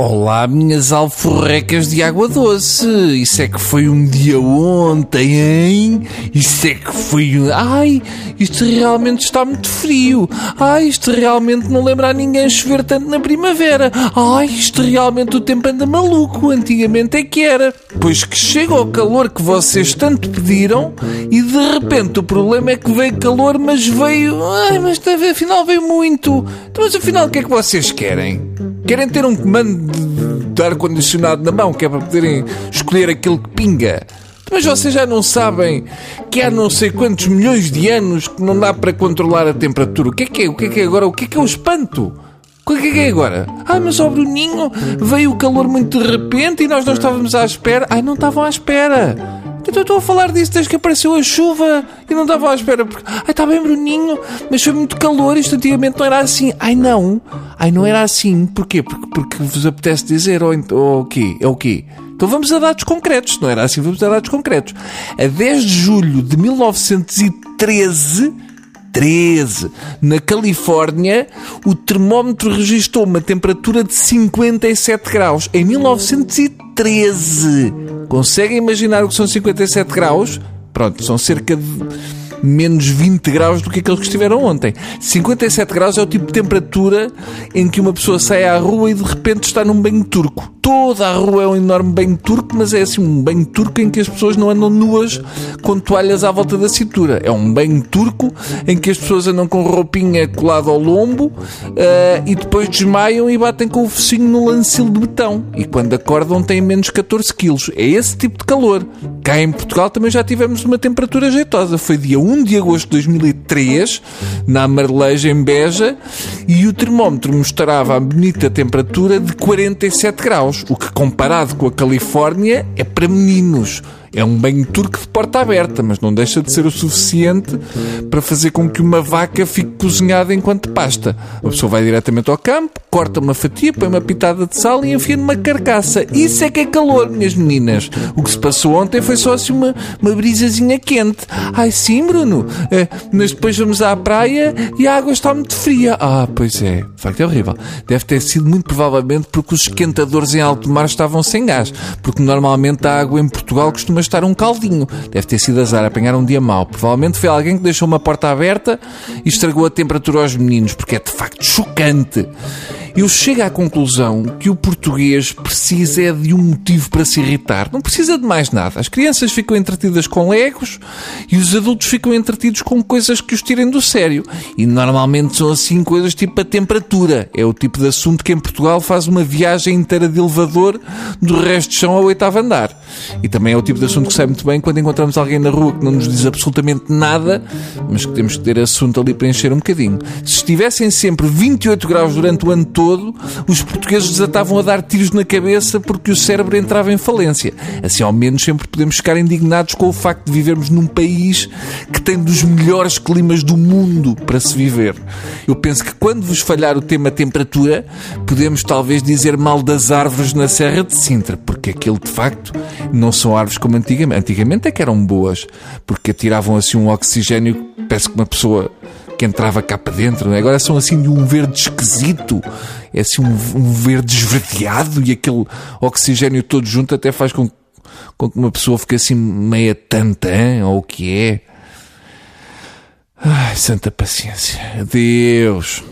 Olá, minhas alforrecas de água doce. Isso é que foi um dia ontem, hein? Isso é que foi um. Ai, isto realmente está muito frio. Ai, isto realmente não lembra a ninguém chover tanto na primavera. Ai, isto realmente o tempo anda maluco. Antigamente é que era. Pois que chega ao calor que vocês tanto pediram e de repente o problema é que veio calor, mas veio. Ai, mas afinal veio muito. Então, mas afinal o que é que vocês querem? Querem ter um comando de ar-condicionado na mão, que é para poderem escolher aquilo que pinga. Mas vocês já não sabem que há não sei quantos milhões de anos que não dá para controlar a temperatura. O que é que é? O que é que é agora? O que é que é o espanto? O que é que é agora? Ai, mas ó Bruninho, veio o calor muito de repente e nós não estávamos à espera. Ai, não estavam à espera. Então estou a falar disso desde que apareceu a chuva e não estava à espera. Porque, ai, está bem, Bruninho, mas foi muito calor. Isto antigamente não era assim. Ai, não. Ai, não era assim. Porquê? Porque, porque vos apetece dizer ou, ou o quê? É o quê? Então vamos a dados concretos. Não era assim, vamos a dados concretos. A 10 de julho de 1913. 13. Na Califórnia, o termómetro registrou uma temperatura de 57 graus. Em 1913. Conseguem imaginar o que são 57 graus? Pronto, são cerca de menos 20 graus do que aqueles que estiveram ontem. 57 graus é o tipo de temperatura em que uma pessoa sai à rua e de repente está num banho turco. Toda a rua é um enorme banho turco, mas é assim um banho turco em que as pessoas não andam nuas com toalhas à volta da cintura. É um banho turco em que as pessoas andam com roupinha colada ao lombo uh, e depois desmaiam e batem com o focinho no lancil de betão. E quando acordam têm menos 14 quilos. É esse tipo de calor. Cá em Portugal também já tivemos uma temperatura jeitosa. Foi dia 1 de agosto de 2003, na Amareleja, em Beja, e o termómetro mostrava a bonita temperatura de 47 graus, o que comparado com a Califórnia é para meninos. É um banho turco de porta aberta, mas não deixa de ser o suficiente para fazer com que uma vaca fique cozinhada enquanto pasta. A pessoa vai diretamente ao campo, corta uma fatia, põe uma pitada de sal e enfia numa carcaça. Isso é que é calor, minhas meninas. O que se passou ontem foi só assim uma, uma brisazinha quente. Ai sim, Bruno, é, mas depois vamos à praia e a água está muito fria. Ah, pois é. De facto é horrível. Deve ter sido muito provavelmente porque os esquentadores em alto mar estavam sem gás. Porque normalmente a água em Portugal costuma estar um caldinho. Deve ter sido azar apanhar um dia mau. Provavelmente foi alguém que deixou uma porta aberta e estragou a temperatura aos meninos, porque é de facto chocante. Eu chego à conclusão que o português precisa é de um motivo para se irritar. Não precisa de mais nada. As crianças ficam entretidas com legos e os adultos ficam entretidos com coisas que os tirem do sério. E normalmente são assim coisas tipo a temperatura. É o tipo de assunto que em Portugal faz uma viagem inteira de elevador do resto de chão ao oitavo andar. E também é o tipo de assunto que sai muito bem quando encontramos alguém na rua que não nos diz absolutamente nada, mas que temos que ter assunto ali para encher um bocadinho. Se estivessem sempre 28 graus durante o ano todo, os portugueses desatavam a dar tiros na cabeça porque o cérebro entrava em falência. Assim, ao menos, sempre podemos ficar indignados com o facto de vivermos num país que tem dos melhores climas do mundo para se viver. Eu penso que quando vos falhar o tema temperatura, podemos talvez dizer mal das árvores na Serra de Sintra, porque aquilo de facto não são árvores como antigamente. Antigamente é que eram boas, porque atiravam assim um oxigênio, parece que uma pessoa que entrava cá para dentro. É? Agora são assim de um verde esquisito, é assim um, um verde esverdeado e aquele oxigênio todo junto até faz com, com que uma pessoa fique assim meia tantã, ou o que é. Ai, santa paciência. Adeus.